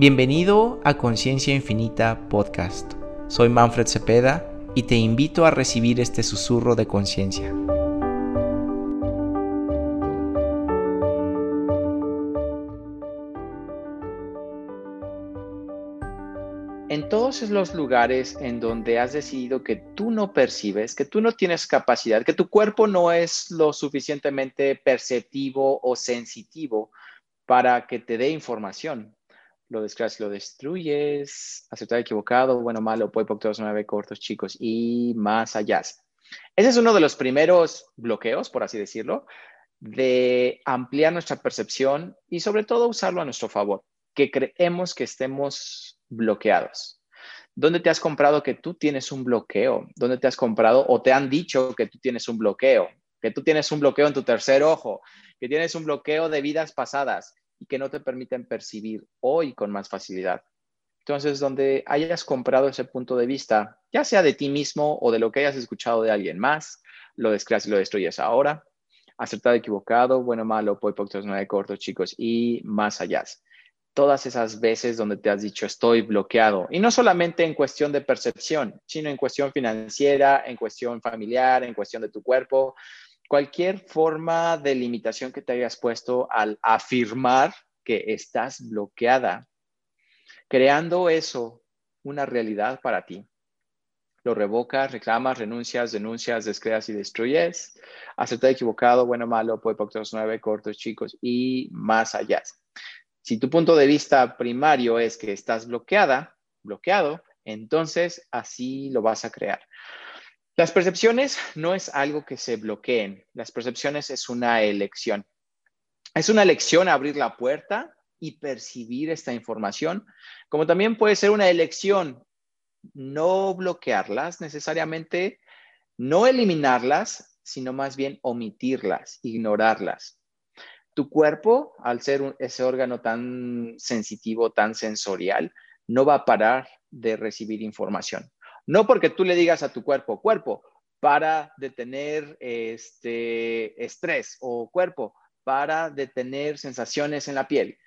Bienvenido a Conciencia Infinita Podcast. Soy Manfred Cepeda y te invito a recibir este susurro de conciencia. En todos los lugares en donde has decidido que tú no percibes, que tú no tienes capacidad, que tu cuerpo no es lo suficientemente perceptivo o sensitivo para que te dé información, lo descreas, lo destruyes, aceptar equivocado, bueno, malo, todos nueve cortos, chicos y más allá. Ese es uno de los primeros bloqueos, por así decirlo, de ampliar nuestra percepción y sobre todo usarlo a nuestro favor, que creemos que estemos bloqueados. ¿Dónde te has comprado que tú tienes un bloqueo? ¿Dónde te has comprado o te han dicho que tú tienes un bloqueo? Que tú tienes un bloqueo en tu tercer ojo, que tienes un bloqueo de vidas pasadas, y que no te permiten percibir hoy con más facilidad. Entonces, donde hayas comprado ese punto de vista, ya sea de ti mismo o de lo que hayas escuchado de alguien más, lo descreas y lo destruyes ahora. Acertado, equivocado, bueno, malo, poi, no hay cortos, chicos, y más allá. Todas esas veces donde te has dicho estoy bloqueado. Y no solamente en cuestión de percepción, sino en cuestión financiera, en cuestión familiar, en cuestión de tu cuerpo, cualquier forma de limitación que te hayas puesto al afirmar que estás bloqueada, creando eso una realidad para ti. Lo revocas, reclamas, renuncias, denuncias, descreas y destruyes. Acepta equivocado, bueno, malo, puede pocos nueve, cortos, chicos y más allá. Si tu punto de vista primario es que estás bloqueada, bloqueado, entonces así lo vas a crear. Las percepciones no es algo que se bloqueen, las percepciones es una elección. Es una elección abrir la puerta y percibir esta información, como también puede ser una elección no bloquearlas necesariamente, no eliminarlas, sino más bien omitirlas, ignorarlas. Tu cuerpo, al ser ese órgano tan sensitivo, tan sensorial, no va a parar de recibir información. No porque tú le digas a tu cuerpo, cuerpo, para detener este estrés o cuerpo para detener sensaciones en la piel.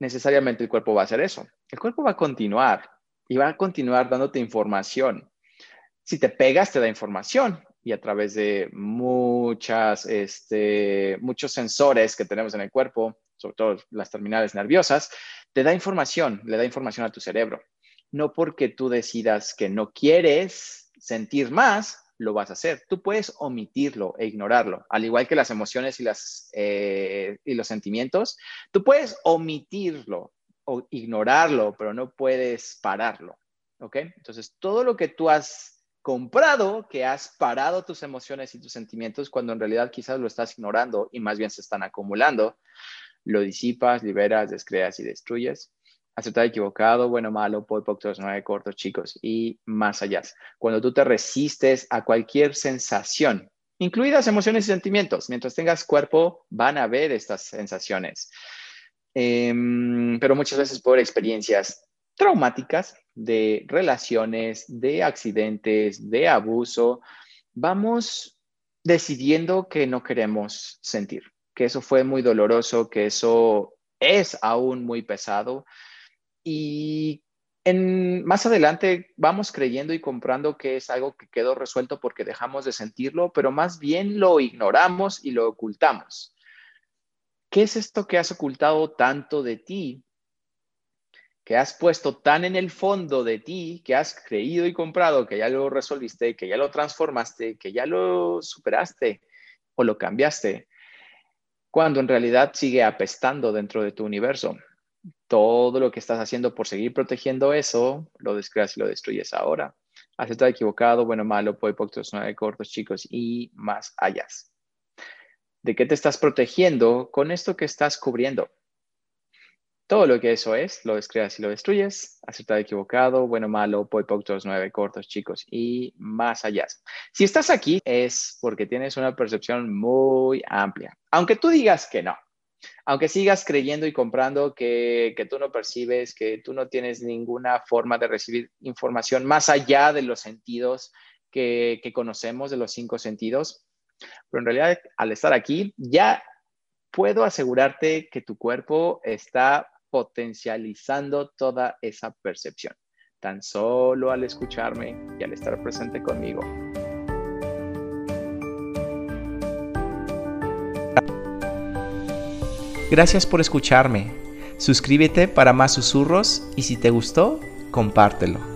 Necesariamente el cuerpo va a hacer eso. El cuerpo va a continuar y va a continuar dándote información. Si te pegas, te da información y a través de muchas, este, muchos sensores que tenemos en el cuerpo, sobre todo las terminales nerviosas, te da información, le da información a tu cerebro no porque tú decidas que no quieres sentir más, lo vas a hacer. Tú puedes omitirlo e ignorarlo, al igual que las emociones y, las, eh, y los sentimientos. Tú puedes omitirlo o ignorarlo, pero no puedes pararlo. ¿Ok? Entonces, todo lo que tú has comprado, que has parado tus emociones y tus sentimientos, cuando en realidad quizás lo estás ignorando y más bien se están acumulando, lo disipas, liberas, descreas y destruyes aceptar equivocado, bueno, malo, por pocos, nueve cortos, chicos y más allá. Cuando tú te resistes a cualquier sensación, incluidas emociones y sentimientos, mientras tengas cuerpo, van a haber estas sensaciones. Em, pero muchas veces por experiencias traumáticas de relaciones, de accidentes, de abuso, vamos decidiendo que no queremos sentir, que eso fue muy doloroso, que eso es aún muy pesado y en, más adelante vamos creyendo y comprando que es algo que quedó resuelto porque dejamos de sentirlo, pero más bien lo ignoramos y lo ocultamos. ¿Qué es esto que has ocultado tanto de ti? Que has puesto tan en el fondo de ti, que has creído y comprado, que ya lo resolviste, que ya lo transformaste, que ya lo superaste o lo cambiaste, cuando en realidad sigue apestando dentro de tu universo todo lo que estás haciendo por seguir protegiendo eso, lo descreas y lo destruyes ahora. Acepta equivocado, bueno, malo, puede pocos, nueve cortos, chicos y más allá. ¿De qué te estás protegiendo con esto que estás cubriendo? Todo lo que eso es, lo descreas y lo destruyes. Acepta equivocado, bueno, malo, puede pocos, nueve cortos, chicos y más allá. Si estás aquí es porque tienes una percepción muy amplia, aunque tú digas que no aunque sigas creyendo y comprando que, tú no percibes, que tú no tienes ninguna forma de recibir información más allá de los sentidos que, que conocemos, de los cinco sentidos, pero en realidad al estar aquí ya puedo asegurarte que tu cuerpo está potencializando toda esa percepción, tan solo al escucharme y al estar presente conmigo. Gracias por escucharme. Suscríbete para más susurros y si te gustó, compártelo.